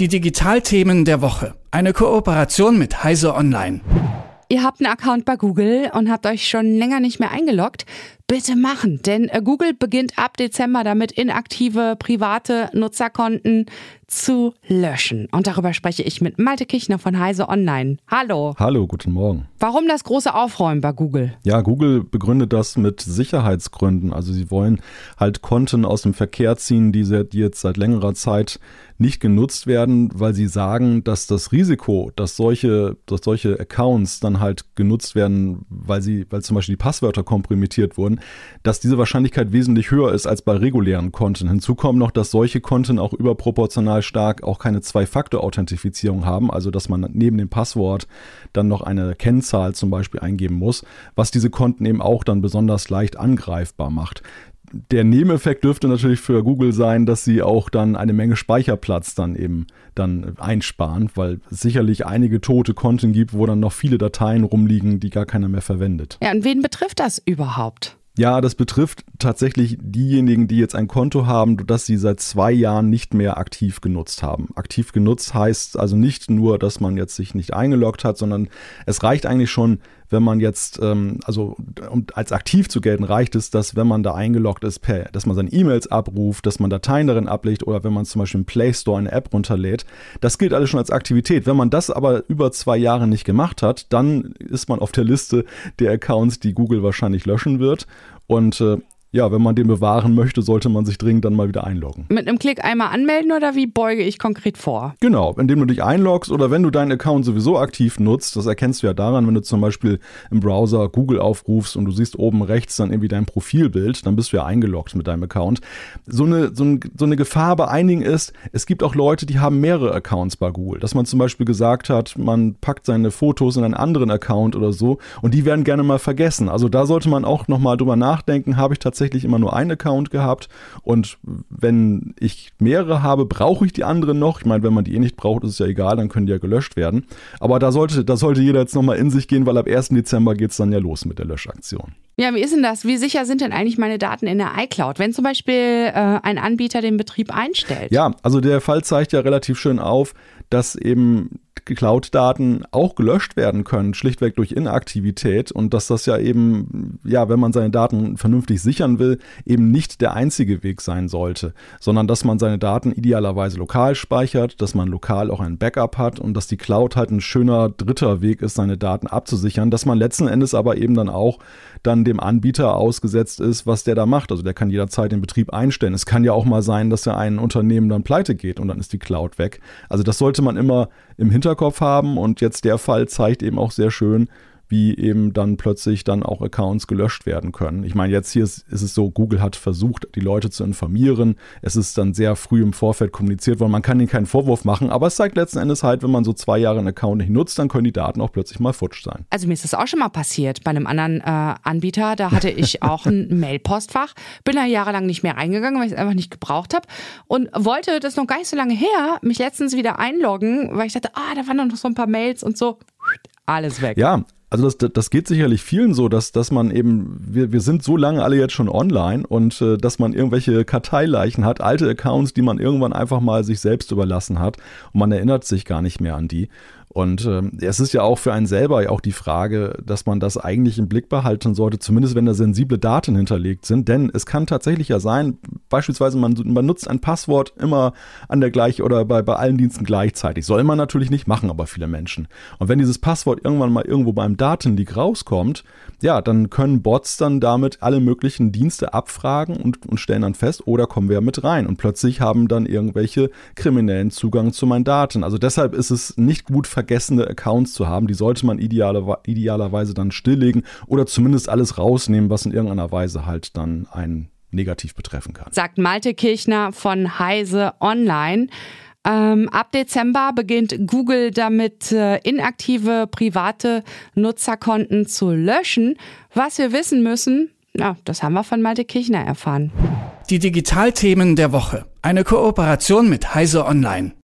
Die Digitalthemen der Woche. Eine Kooperation mit Heise Online. Ihr habt einen Account bei Google und habt euch schon länger nicht mehr eingeloggt. Bitte machen, denn äh, Google beginnt ab Dezember damit, inaktive private Nutzerkonten zu löschen. Und darüber spreche ich mit Malte Kichner von Heise Online. Hallo. Hallo, guten Morgen. Warum das große Aufräumen bei Google? Ja, Google begründet das mit Sicherheitsgründen. Also sie wollen halt Konten aus dem Verkehr ziehen, die, die jetzt seit längerer Zeit nicht genutzt werden, weil sie sagen, dass das Risiko, dass solche, dass solche Accounts dann halt genutzt werden, weil sie, weil zum Beispiel die Passwörter kompromittiert wurden, dass diese Wahrscheinlichkeit wesentlich höher ist als bei regulären Konten. Hinzu kommt noch, dass solche Konten auch überproportional stark auch keine Zwei-Faktor-Authentifizierung haben, also dass man neben dem Passwort dann noch eine Kennzahl zum Beispiel eingeben muss, was diese Konten eben auch dann besonders leicht angreifbar macht der Nebeneffekt dürfte natürlich für Google sein, dass sie auch dann eine Menge Speicherplatz dann eben dann einsparen, weil es sicherlich einige tote Konten gibt, wo dann noch viele Dateien rumliegen, die gar keiner mehr verwendet. Ja, und wen betrifft das überhaupt? Ja, das betrifft tatsächlich diejenigen, die jetzt ein Konto haben, das sie seit zwei Jahren nicht mehr aktiv genutzt haben. Aktiv genutzt heißt also nicht nur, dass man jetzt sich nicht eingeloggt hat, sondern es reicht eigentlich schon, wenn man jetzt, ähm, also um als aktiv zu gelten, reicht es, dass wenn man da eingeloggt ist, per, dass man seine E-Mails abruft, dass man Dateien darin ablegt oder wenn man zum Beispiel im Play Store eine App runterlädt. Das gilt alles schon als Aktivität. Wenn man das aber über zwei Jahre nicht gemacht hat, dann ist man auf der Liste der Accounts, die Google wahrscheinlich löschen wird. Und äh, ja, wenn man den bewahren möchte, sollte man sich dringend dann mal wieder einloggen. Mit einem Klick einmal anmelden oder wie beuge ich konkret vor? Genau, indem du dich einloggst oder wenn du deinen Account sowieso aktiv nutzt, das erkennst du ja daran, wenn du zum Beispiel im Browser Google aufrufst und du siehst oben rechts dann irgendwie dein Profilbild, dann bist du ja eingeloggt mit deinem Account. So eine, so, ein, so eine Gefahr bei einigen ist, es gibt auch Leute, die haben mehrere Accounts bei Google. Dass man zum Beispiel gesagt hat, man packt seine Fotos in einen anderen Account oder so und die werden gerne mal vergessen. Also da sollte man auch nochmal drüber nachdenken, habe ich tatsächlich tatsächlich immer nur einen Account gehabt und wenn ich mehrere habe, brauche ich die anderen noch. Ich meine, wenn man die eh nicht braucht, ist es ja egal, dann können die ja gelöscht werden. Aber da sollte, da sollte jeder jetzt nochmal in sich gehen, weil ab 1. Dezember geht es dann ja los mit der Löschaktion. Ja, wie ist denn das? Wie sicher sind denn eigentlich meine Daten in der iCloud, wenn zum Beispiel äh, ein Anbieter den Betrieb einstellt? Ja, also der Fall zeigt ja relativ schön auf, dass eben Cloud-Daten auch gelöscht werden können, schlichtweg durch Inaktivität und dass das ja eben, ja, wenn man seine Daten vernünftig sichern will, eben nicht der einzige Weg sein sollte, sondern dass man seine Daten idealerweise lokal speichert, dass man lokal auch ein Backup hat und dass die Cloud halt ein schöner dritter Weg ist, seine Daten abzusichern, dass man letzten Endes aber eben dann auch dann dem Anbieter ausgesetzt ist, was der da macht. Also der kann jederzeit den Betrieb einstellen. Es kann ja auch mal sein, dass ja ein Unternehmen dann pleite geht und dann ist die Cloud weg. Also das sollte man immer im Hinterkopf haben und jetzt der Fall zeigt eben auch sehr schön, wie eben dann plötzlich dann auch Accounts gelöscht werden können. Ich meine, jetzt hier ist, ist, es so, Google hat versucht, die Leute zu informieren. Es ist dann sehr früh im Vorfeld kommuniziert worden. Man kann ihnen keinen Vorwurf machen, aber es zeigt letzten Endes halt, wenn man so zwei Jahre einen Account nicht nutzt, dann können die Daten auch plötzlich mal futsch sein. Also mir ist das auch schon mal passiert bei einem anderen äh, Anbieter. Da hatte ich auch ein Mailpostfach, bin da jahrelang nicht mehr reingegangen, weil ich es einfach nicht gebraucht habe und wollte das noch gar nicht so lange her, mich letztens wieder einloggen, weil ich dachte, ah, da waren noch so ein paar Mails und so. Alles weg. Ja, also das, das geht sicherlich vielen so, dass, dass man eben, wir, wir sind so lange alle jetzt schon online und äh, dass man irgendwelche Karteileichen hat, alte Accounts, die man irgendwann einfach mal sich selbst überlassen hat und man erinnert sich gar nicht mehr an die. Und ähm, es ist ja auch für einen selber ja auch die Frage, dass man das eigentlich im Blick behalten sollte, zumindest wenn da sensible Daten hinterlegt sind. Denn es kann tatsächlich ja sein, beispielsweise man, man nutzt ein Passwort immer an der gleichen oder bei, bei allen Diensten gleichzeitig. Soll man natürlich nicht machen, aber viele Menschen. Und wenn dieses Passwort irgendwann mal irgendwo beim Datenleak rauskommt, ja, dann können Bots dann damit alle möglichen Dienste abfragen und, und stellen dann fest, oder oh, kommen wir mit rein. Und plötzlich haben dann irgendwelche Kriminellen Zugang zu meinen Daten. Also deshalb ist es nicht gut vergessen, vergessene Accounts zu haben. Die sollte man idealer, idealerweise dann stilllegen oder zumindest alles rausnehmen, was in irgendeiner Weise halt dann einen negativ betreffen kann. Sagt Malte Kirchner von Heise Online. Ähm, ab Dezember beginnt Google damit, äh, inaktive private Nutzerkonten zu löschen. Was wir wissen müssen, ja, das haben wir von Malte Kirchner erfahren. Die Digitalthemen der Woche. Eine Kooperation mit Heise Online.